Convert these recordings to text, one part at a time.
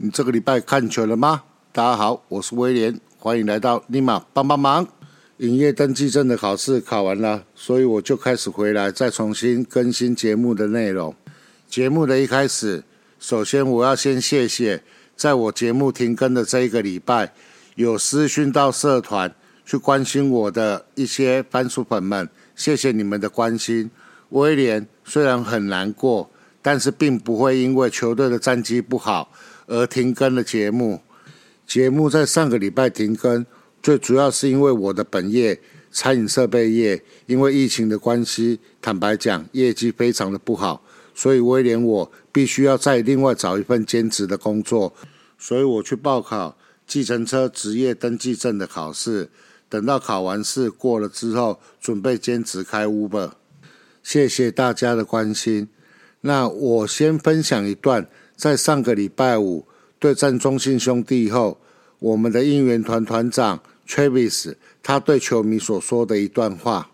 你这个礼拜看球了吗？大家好，我是威廉，欢迎来到立马帮帮忙。营业登记证的考试考完了，所以我就开始回来，再重新更新节目的内容。节目的一开始，首先我要先谢谢，在我节目停更的这一个礼拜，有私讯到社团去关心我的一些番薯粉们，谢谢你们的关心。威廉虽然很难过，但是并不会因为球队的战绩不好而停更的节目。节目在上个礼拜停更。最主要是因为我的本业餐饮设备业，因为疫情的关系，坦白讲业绩非常的不好，所以威廉我必须要再另外找一份兼职的工作，所以我去报考计程车职业登记证的考试，等到考完试过了之后，准备兼职开 Uber。谢谢大家的关心。那我先分享一段，在上个礼拜五对战中信兄弟后，我们的应援团团长。Travis，他对球迷所说的一段话。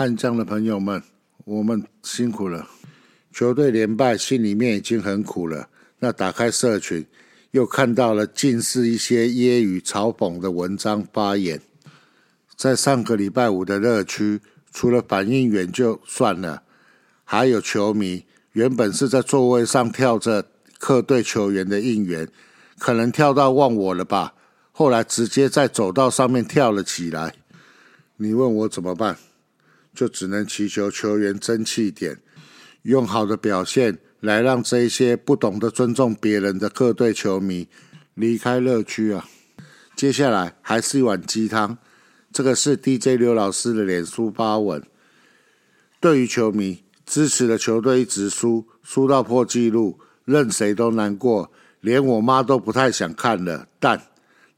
悍将的朋友们，我们辛苦了。球队连败，心里面已经很苦了。那打开社群，又看到了尽是一些揶揄、嘲讽的文章发言。在上个礼拜五的热区，除了反应员就算了，还有球迷原本是在座位上跳着客队球员的应援，可能跳到忘我了吧。后来直接在走道上面跳了起来。你问我怎么办？就只能祈求球员争气点，用好的表现来让这一些不懂得尊重别人的各队球迷离开乐区啊！接下来还是一碗鸡汤，这个是 DJ 刘老师的脸书发文。对于球迷支持的球队一直输，输到破纪录，任谁都难过，连我妈都不太想看了。但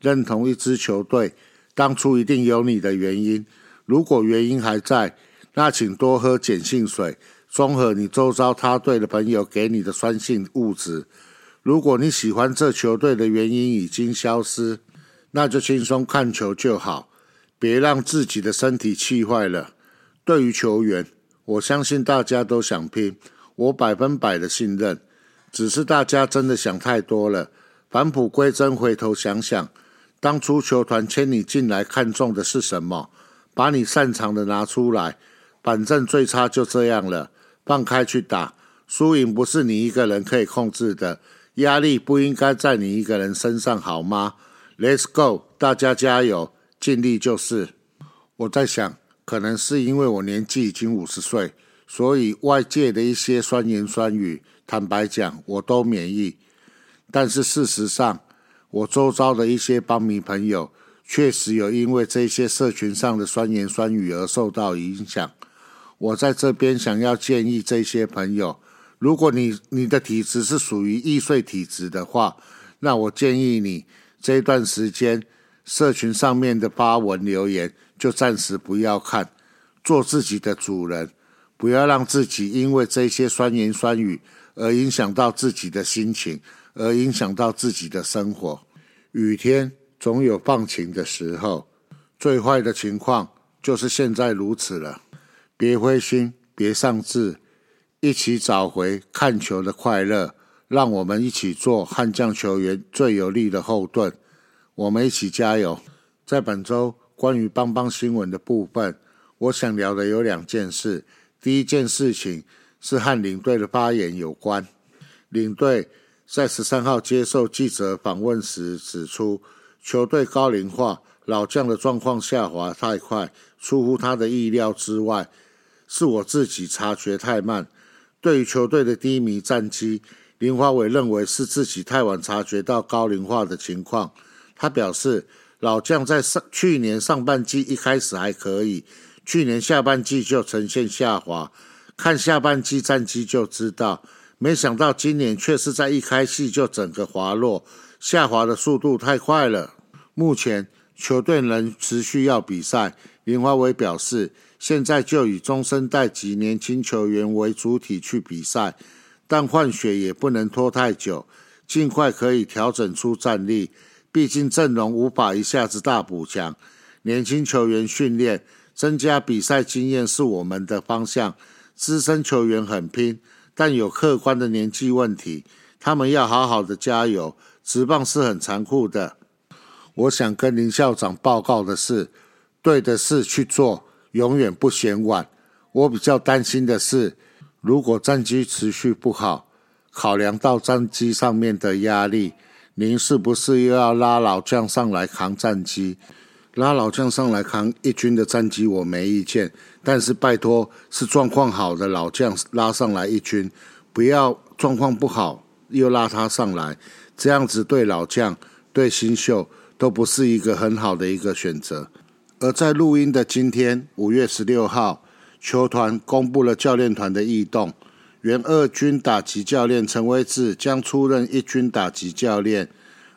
认同一支球队，当初一定有你的原因。如果原因还在，那请多喝碱性水，中和你周遭他队的朋友给你的酸性物质。如果你喜欢这球队的原因已经消失，那就轻松看球就好，别让自己的身体气坏了。对于球员，我相信大家都想拼，我百分百的信任。只是大家真的想太多了。返璞归真，回头想想，当初球团签你进来，看中的是什么？把你擅长的拿出来，反正最差就这样了，放开去打，输赢不是你一个人可以控制的，压力不应该在你一个人身上，好吗？Let's go，大家加油，尽力就是。我在想，可能是因为我年纪已经五十岁，所以外界的一些酸言酸语，坦白讲，我都免疫。但是事实上，我周遭的一些帮迷朋友。确实有因为这些社群上的酸言酸语而受到影响。我在这边想要建议这些朋友，如果你你的体质是属于易碎体质的话，那我建议你这段时间社群上面的发文留言就暂时不要看，做自己的主人，不要让自己因为这些酸言酸语而影响到自己的心情，而影响到自己的生活。雨天。总有放晴的时候，最坏的情况就是现在如此了。别灰心，别丧志，一起找回看球的快乐。让我们一起做悍将球员最有力的后盾。我们一起加油！在本周关于邦邦新闻的部分，我想聊的有两件事。第一件事情是和领队的发言有关。领队在十三号接受记者访问时指出。球队高龄化，老将的状况下滑太快，出乎他的意料之外，是我自己察觉太慢。对于球队的低迷战绩，林华伟认为是自己太晚察觉到高龄化的情况。他表示，老将在上去年上半季一开始还可以，去年下半季就呈现下滑，看下半季战绩就知道。没想到今年却是在一开戏就整个滑落。下滑的速度太快了。目前球队仍持续要比赛。林华伟表示，现在就以中生代及年轻球员为主体去比赛，但换血也不能拖太久，尽快可以调整出战力。毕竟阵容无法一下子大补强，年轻球员训练、增加比赛经验是我们的方向。资深球员很拼，但有客观的年纪问题，他们要好好的加油。职棒是很残酷的，我想跟林校长报告的是，对的事去做，永远不嫌晚。我比较担心的是，如果战机持续不好，考量到战机上面的压力，您是不是又要拉老将上来扛战机？拉老将上来扛一军的战机，我没意见，但是拜托，是状况好的老将拉上来一军，不要状况不好又拉他上来。这样子对老将、对新秀都不是一个很好的一个选择。而在录音的今天，五月十六号，球团公布了教练团的异动，原二军打击教练陈威志将出任一军打击教练，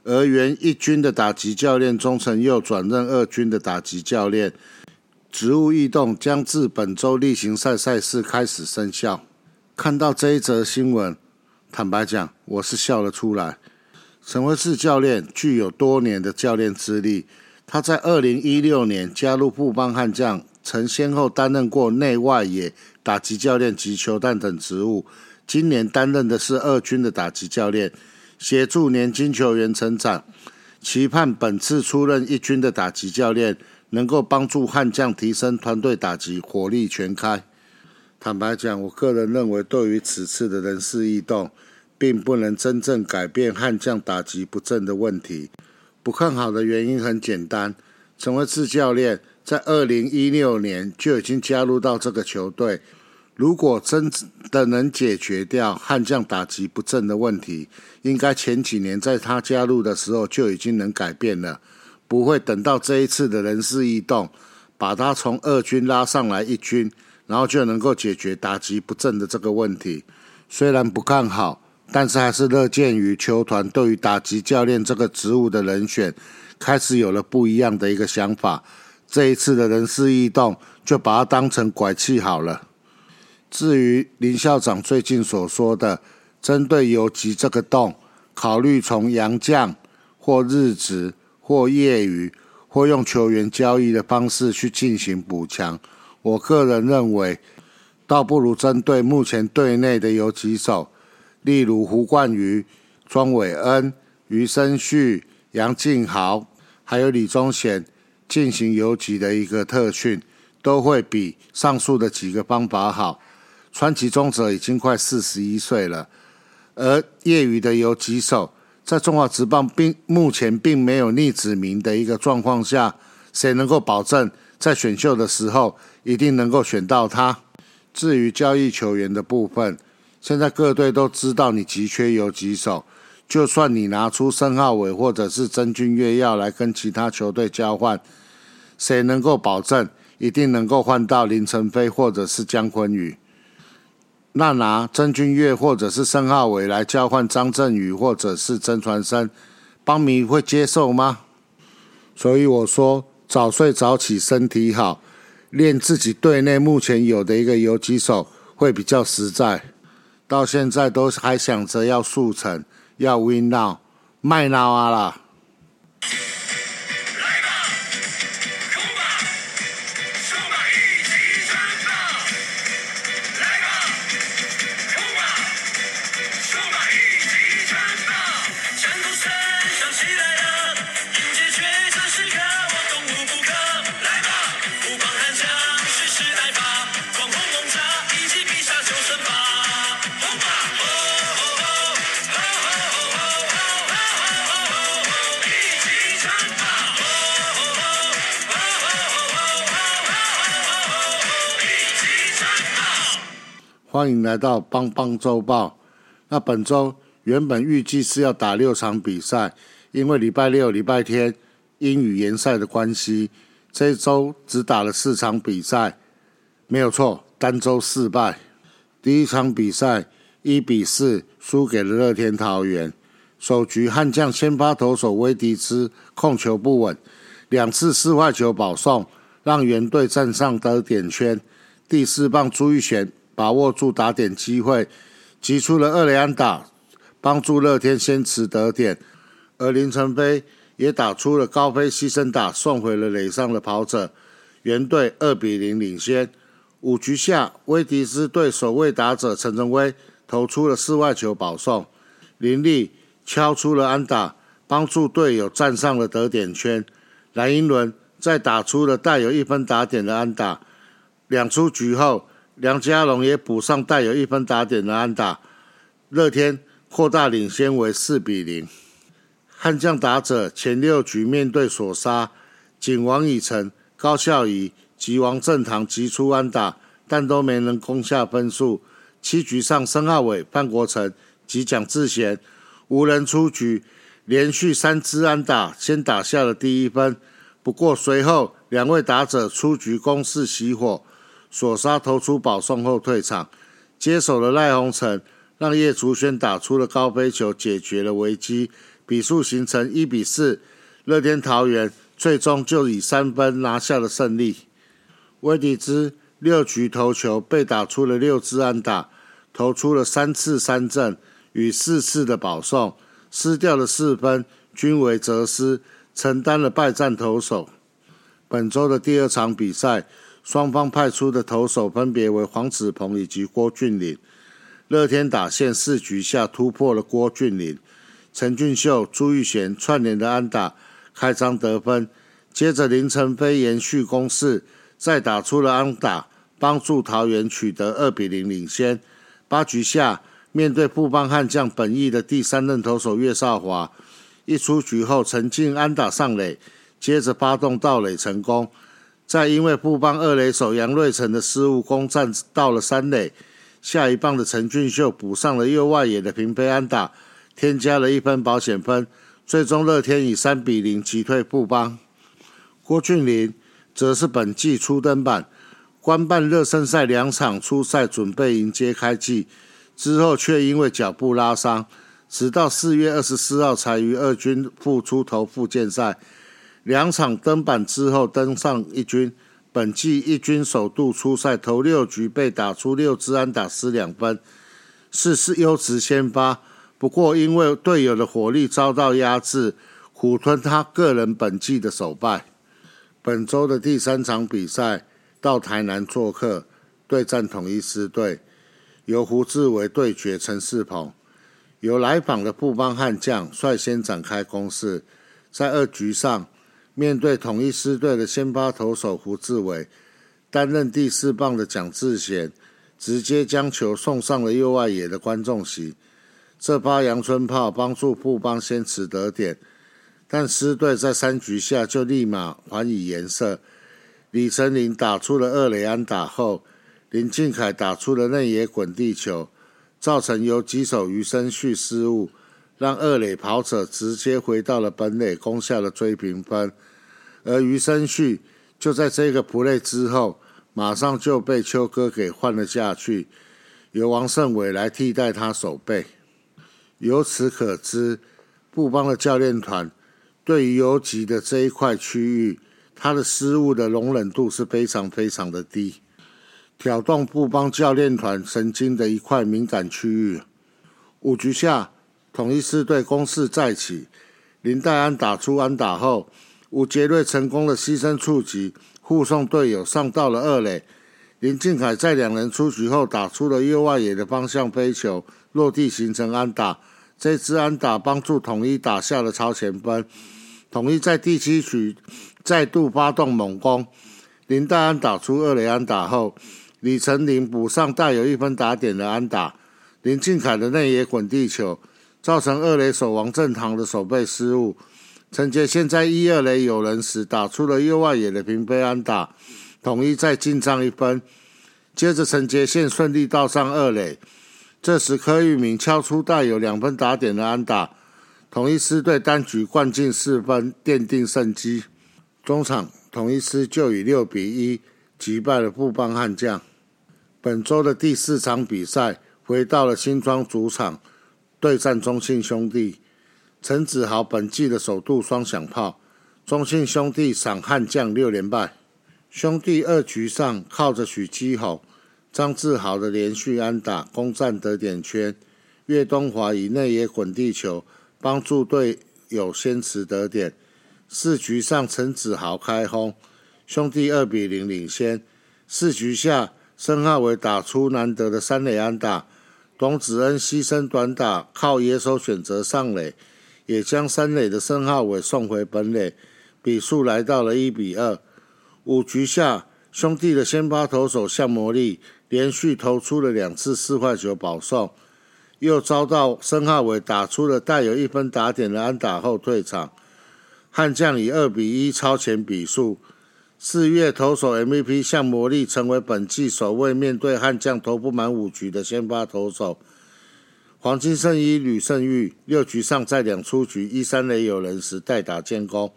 而原一军的打击教练钟成佑转任二军的打击教练。职务异动将自本周例行赛赛事开始生效。看到这一则新闻，坦白讲，我是笑了出来。陈威志教练具有多年的教练资历，他在二零一六年加入富邦悍将，曾先后担任过内外野打击教练及球探等职务，今年担任的是二军的打击教练，协助年轻球员成长。期盼本次出任一军的打击教练，能够帮助悍将提升团队打击火力全开。坦白讲，我个人认为，对于此次的人事异动，并不能真正改变悍将打击不正的问题。不看好的原因很简单，成为次教练。在二零一六年就已经加入到这个球队。如果真的能解决掉悍将打击不正的问题，应该前几年在他加入的时候就已经能改变了，不会等到这一次的人事异动，把他从二军拉上来一军，然后就能够解决打击不正的这个问题。虽然不看好，但是还是乐见于球团对于打击教练这个职务的人选，开始有了不一样的一个想法。这一次的人事异动，就把它当成拐气好了。至于林校长最近所说的，针对游击这个洞，考虑从洋将或日职或业余或用球员交易的方式去进行补强，我个人认为，倒不如针对目前队内的游击手，例如胡冠宇、庄伟恩、余生旭、杨敬豪，还有李宗贤。进行游击的一个特训，都会比上述的几个方法好。川崎中泽已经快四十一岁了，而业余的游击手在中华职棒并目前并没有逆子名的一个状况下，谁能够保证在选秀的时候一定能够选到他？至于交易球员的部分，现在各队都知道你急缺游击手。就算你拿出申浩伟或者是真君越要来跟其他球队交换，谁能够保证一定能够换到林晨飞或者是姜昆宇？那拿真君越或者是申浩伟来交换张振宇或者是曾传生，邦迷会接受吗？所以我说早睡早起身体好，练自己队内目前有的一个游击手会比较实在。到现在都还想着要速成。要 win now，卖 now 啊啦！欢迎来到邦邦周报。那本周原本预计是要打六场比赛，因为礼拜六、礼拜天英语联赛的关系，这周只打了四场比赛，没有错，单周四败。第一场比赛一比四输给了乐天桃园，首局悍将先发投手威迪兹控球不稳，两次四坏球保送，让原队站上得点圈。第四棒朱玉贤。把握住打点机会，击出了二垒安打，帮助乐天先持得点。而林晨飞也打出了高飞牺牲打，送回了垒上的跑者，原队二比零领先。五局下，威迪斯对守卫打者陈晨威投出了四外球保送，林立敲出了安打，帮助队友站上了得点圈。蓝英伦再打出了带有一分打点的安打，两出局后。梁家龙也补上带有一分打点的安打，乐天扩大领先为四比零。悍将打者前六局面对索杀，景王以成、高孝仪及王正堂急出安打，但都没能攻下分数。七局上，申浩伟、范国成及蒋志贤无人出局，连续三支安打先打下了第一分。不过随后两位打者出局攻势熄火。索沙投出保送后退场，接手了赖鸿成，让叶竹轩打出了高飞球，解决了危机，比数形成一比四。乐天桃园最终就以三分拿下了胜利。威迪兹六局投球被打出了六支安打，投出了三次三振与四次的保送，失掉了四分，均为责失，承担了败战投手。本周的第二场比赛。双方派出的投手分别为黄子鹏以及郭俊麟。乐天打线四局下突破了郭俊麟、陈俊秀、朱玉贤串联的安打，开张得分。接着林晨飞延续攻势，再打出了安打，帮助桃园取得二比零领先。八局下，面对布邦悍将本意的第三任投手岳少华，一出局后陈进安打上垒，接着发动盗垒成功。再因为布邦二垒手杨瑞成的失误攻占到了三垒。下一棒的陈俊秀补上了右外野的平飞安打，添加了一分保险分。最终乐天以三比零击退富邦。郭俊麟则是本季初登板，官办热身赛两场初赛，准备迎接开季，之后却因为脚部拉伤，直到四月二十四号才于二军复出投复健赛。两场登板之后登上一军。本季一军首度出赛，头六局被打出六支安打失两分，是是优质先发。不过因为队友的火力遭到压制，苦吞他个人本季的首败。本周的第三场比赛到台南做客对战统一狮队，由胡志伟对决陈世鹏，由来访的布邦悍将率先展开攻势，在二局上。面对统一狮队的先发投手胡志伟，担任第四棒的蒋志贤，直接将球送上了右外野的观众席。这发阳春炮帮助布邦先取得点，但狮队在三局下就立马还以颜色。李成林打出了二垒安打后，林敬凯打出了内野滚地球，造成由击手余生旭失误。让二垒跑者直接回到了本垒，攻下了追平分。而余生旭就在这个 play 之后，马上就被秋哥给换了下去，由王胜伟来替代他守备。由此可知，布邦的教练团对于游击的这一块区域，他的失误的容忍度是非常非常的低，挑动布邦教练团神经的一块敏感区域。五局下。统一四队攻势再起，林黛安打出安打后，吴杰瑞成功的牺牲触及，护送队友上到了二垒。林敬凯在两人出局后打出了右外野的方向飞球，落地形成安打。这支安打帮助统一打下了超前分。统一在第七局再度发动猛攻，林黛安打出二垒安打后，李成林补上带有一分打点的安打。林敬凯的内野滚地球。造成二垒守王正堂的守备失误，陈杰现在一二垒有人时打出了右外野的平飞安打，统一再进账一分。接着陈杰宪顺利到上二垒，这时柯玉明敲出带有两分打点的安打，统一狮队单局灌进四分，奠定胜机。中场统一狮就以六比一击败了富邦悍将。本周的第四场比赛回到了新庄主场。对战中信兄弟，陈子豪本季的首度双响炮，中信兄弟赏悍将六连败。兄弟二局上靠着许基宏、张志豪的连续安打攻占得点圈，岳东华以内野滚地球帮助队友先持得点。四局上陈子豪开轰，兄弟二比零领先。四局下申浩伟打出难得的三垒安打。董子恩牺牲短打，靠野手选择上垒，也将三垒的申浩伟送回本垒，比数来到了一比二。五局下，兄弟的先发投手向魔力连续投出了两次四坏球保送，又遭到申浩伟打出了带有一分打点的安打后退场，悍将以二比一超前比数。四月投手 MVP 向魔力成为本季首位面对悍将投不满五局的先发投手。黄金圣衣吕胜玉六局上在两出局一三垒有人时代打建功，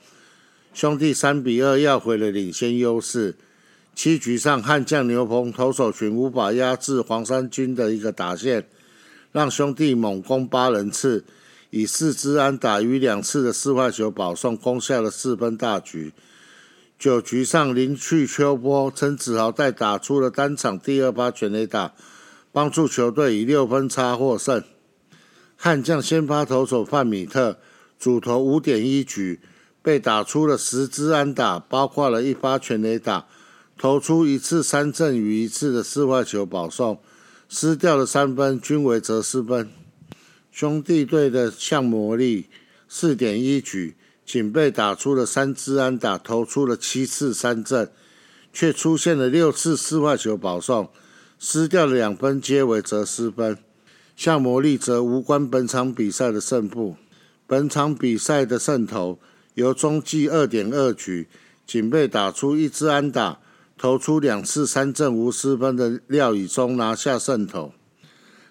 兄弟三比二要回了领先优势。七局上悍将牛棚投手群无法压制黄山军的一个打线，让兄弟猛攻八人次，以四支安打与两次的四坏球保送攻下了四分大局。九局上，林去秋波、陈子豪带打出了单场第二发全垒打，帮助球队以六分差获胜。悍将先发投手范米特主投五点一局，被打出了十支安打，包括了一发全垒打，投出一次三振与一次的四坏球保送，失掉的三分均为责失分。兄弟队的向魔力四点一局，仅被打出了三支安打，投出了七次三振，却出现了六次四坏球保送，失掉了两分皆为则失分。像魔力则无关本场比赛的胜负。本场比赛的胜投由中继二点二局，仅被打出一支安打。投出两次三振无失分的廖以中拿下胜投，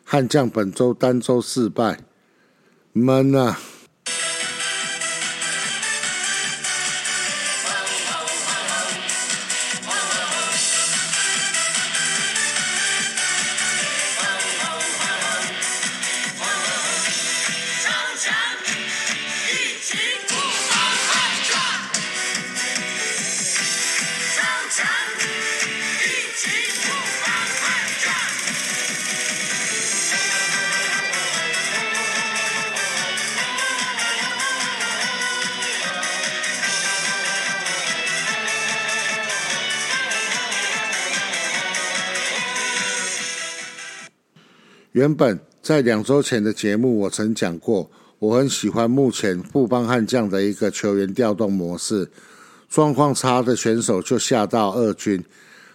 悍将本周单周四败，闷啊！原本在两周前的节目，我曾讲过，我很喜欢目前富邦悍将的一个球员调动模式，状况差的选手就下到二军，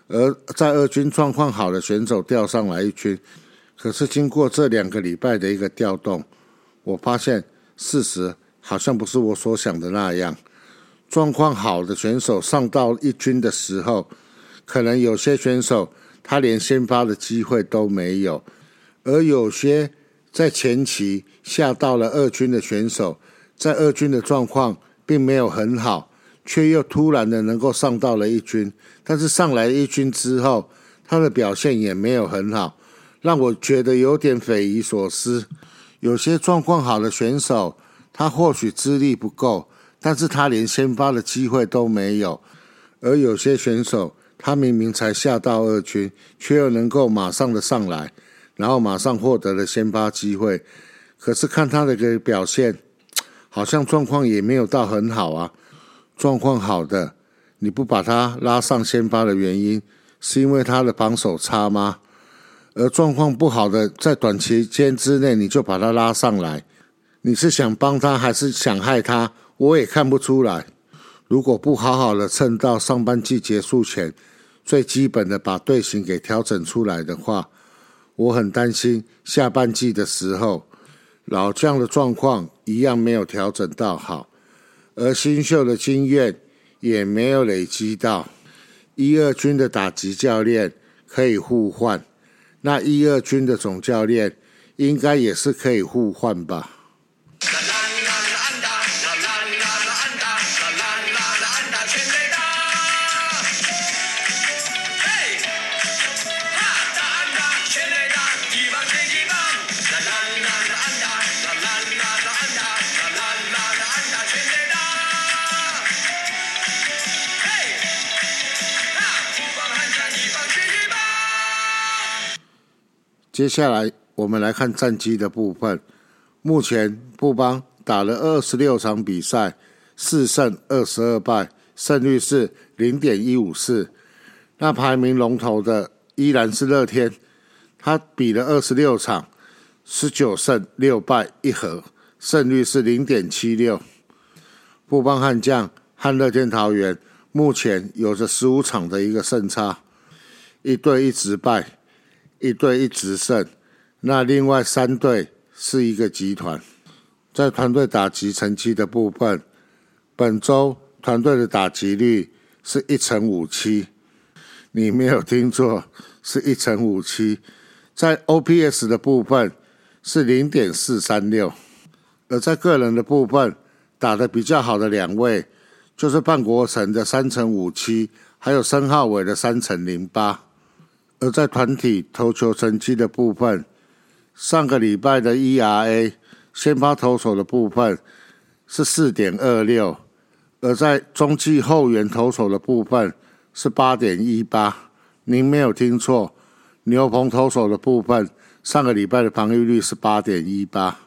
而在二军状况好的选手调上来一军。可是经过这两个礼拜的一个调动，我发现事实好像不是我所想的那样。状况好的选手上到一军的时候，可能有些选手他连先发的机会都没有。而有些在前期下到了二军的选手，在二军的状况并没有很好，却又突然的能够上到了一军，但是上来一军之后，他的表现也没有很好，让我觉得有点匪夷所思。有些状况好的选手，他或许资历不够，但是他连先发的机会都没有；而有些选手，他明明才下到二军，却又能够马上的上来。然后马上获得了先发机会，可是看他的个表现，好像状况也没有到很好啊。状况好的，你不把他拉上先发的原因，是因为他的防守差吗？而状况不好的，在短期间之内你就把他拉上来，你是想帮他还是想害他？我也看不出来。如果不好好的趁到上半季结束前，最基本的把队形给调整出来的话，我很担心下半季的时候，老将的状况一样没有调整到好，而新秀的经验也没有累积到。一二军的打击教练可以互换，那一二军的总教练应该也是可以互换吧。接下来我们来看战绩的部分。目前布邦打了二十六场比赛，四胜二十二败，胜率是零点一五四。那排名龙头的依然是乐天，他比了二十六场，十九胜六败一和，胜率是零点七六。布邦悍将和乐天桃园目前有着十五场的一个胜差，一对一直败。一队一直胜，那另外三队是一个集团。在团队打击成绩的部分，本周团队的打击率是一成五七，你没有听错，是一成五七。在 OPS 的部分是零点四三六，而在个人的部分打得比较好的两位，就是半国成的三成五七，还有申浩伟的三成零八。而在团体投球成绩的部分，上个礼拜的 ERA 先发投手的部分是四点二六，而在中继后援投手的部分是八点一八。您没有听错，牛棚投手的部分上个礼拜的防御率是八点一八。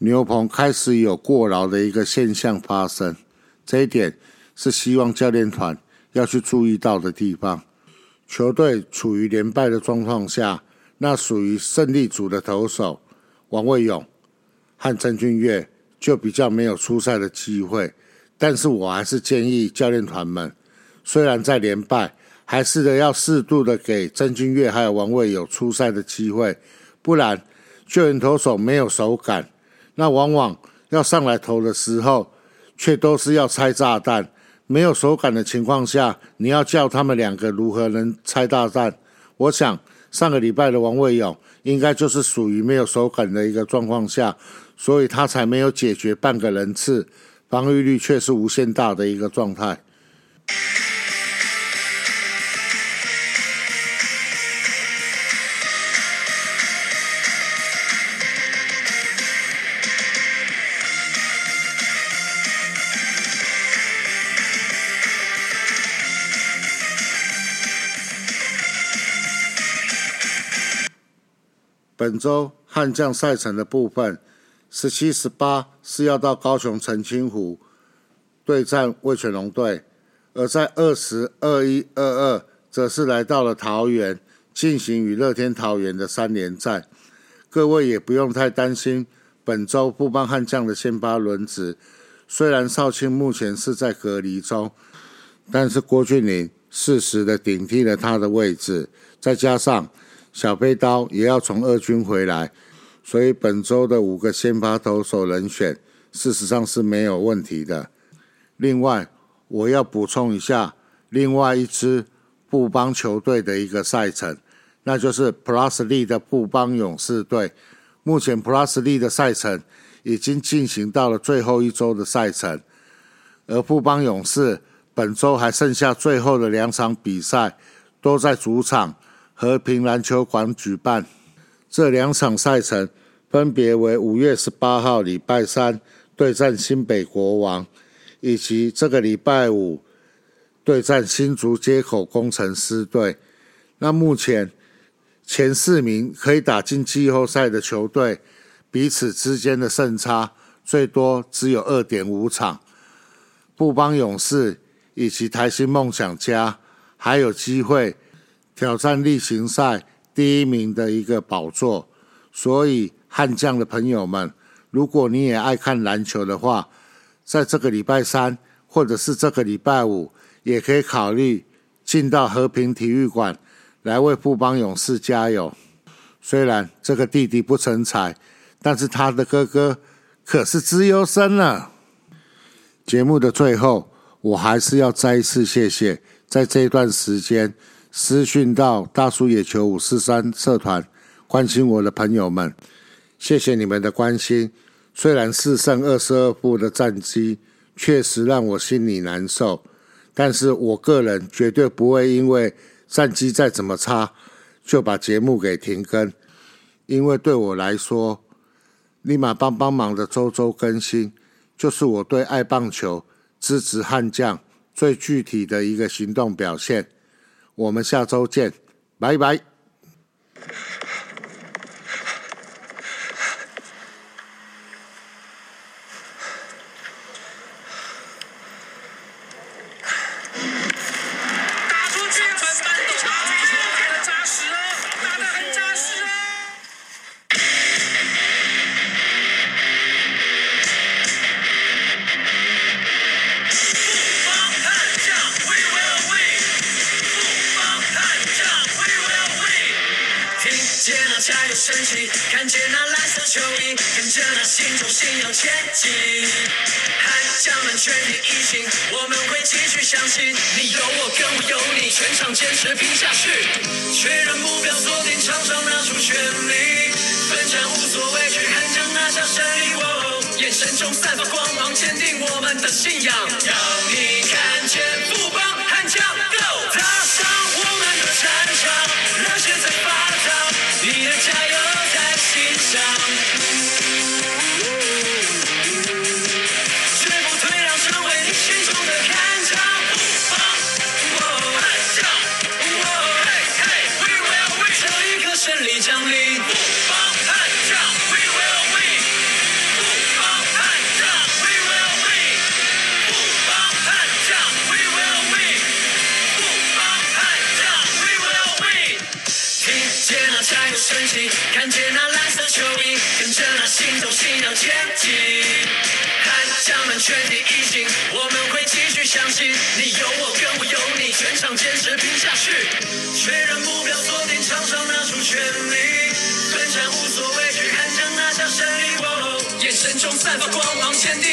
牛棚开始有过劳的一个现象发生，这一点是希望教练团要去注意到的地方。球队处于连败的状况下，那属于胜利组的投手王卫勇和郑俊岳就比较没有出赛的机会。但是我还是建议教练团们，虽然在连败，还是的要适度的给曾俊岳还有王卫有出赛的机会，不然救援投手没有手感，那往往要上来投的时候，却都是要拆炸弹。没有手感的情况下，你要叫他们两个如何能拆大战？我想上个礼拜的王卫勇应该就是属于没有手感的一个状况下，所以他才没有解决半个人次。防御率却是无限大的一个状态。本周悍将赛程的部分。十七、十八是要到高雄澄清湖对战味全龙队，而在二十二、一、二二则是来到了桃园进行与乐天桃园的三连战。各位也不用太担心本周布邦悍将的先发轮值。虽然少卿目前是在隔离中，但是郭俊麟适时的顶替了他的位置，再加上小飞刀也要从二军回来。所以本周的五个先发投手人选，事实上是没有问题的。另外，我要补充一下，另外一支布邦球队的一个赛程，那就是 Plus Lee 的布邦勇士队。目前 Plus Lee 的赛程已经进行到了最后一周的赛程，而布邦勇士本周还剩下最后的两场比赛，都在主场和平篮球馆举办。这两场赛程分别为五月十八号礼拜三对战新北国王，以及这个礼拜五对战新竹街口工程师队。那目前前四名可以打进季后赛的球队，彼此之间的胜差最多只有二点五场。布邦勇士以及台新梦想家还有机会挑战例行赛。第一名的一个宝座，所以悍将的朋友们，如果你也爱看篮球的话，在这个礼拜三或者是这个礼拜五，也可以考虑进到和平体育馆来为富邦勇士加油。虽然这个弟弟不成才，但是他的哥哥可是资优生呢。节目的最后，我还是要再一次谢谢，在这段时间。私讯到大叔野球五四三社团关心我的朋友们，谢谢你们的关心。虽然四胜二十二负的战绩确实让我心里难受，但是我个人绝对不会因为战绩再怎么差就把节目给停更，因为对我来说，立马帮帮忙的周周更新，就是我对爱棒球、支持悍将最具体的一个行动表现。我们下周见，拜拜。眼神中散发光芒，坚定我们的信仰。要你看见不邦悍将。全体一心，我们会继续相信，你有我，跟我有你，全场坚持拼下去。确认目标，锁定场上，拿出全力，奋战无所畏惧，看将拿下胜利。哦，眼神中散发光芒，坚定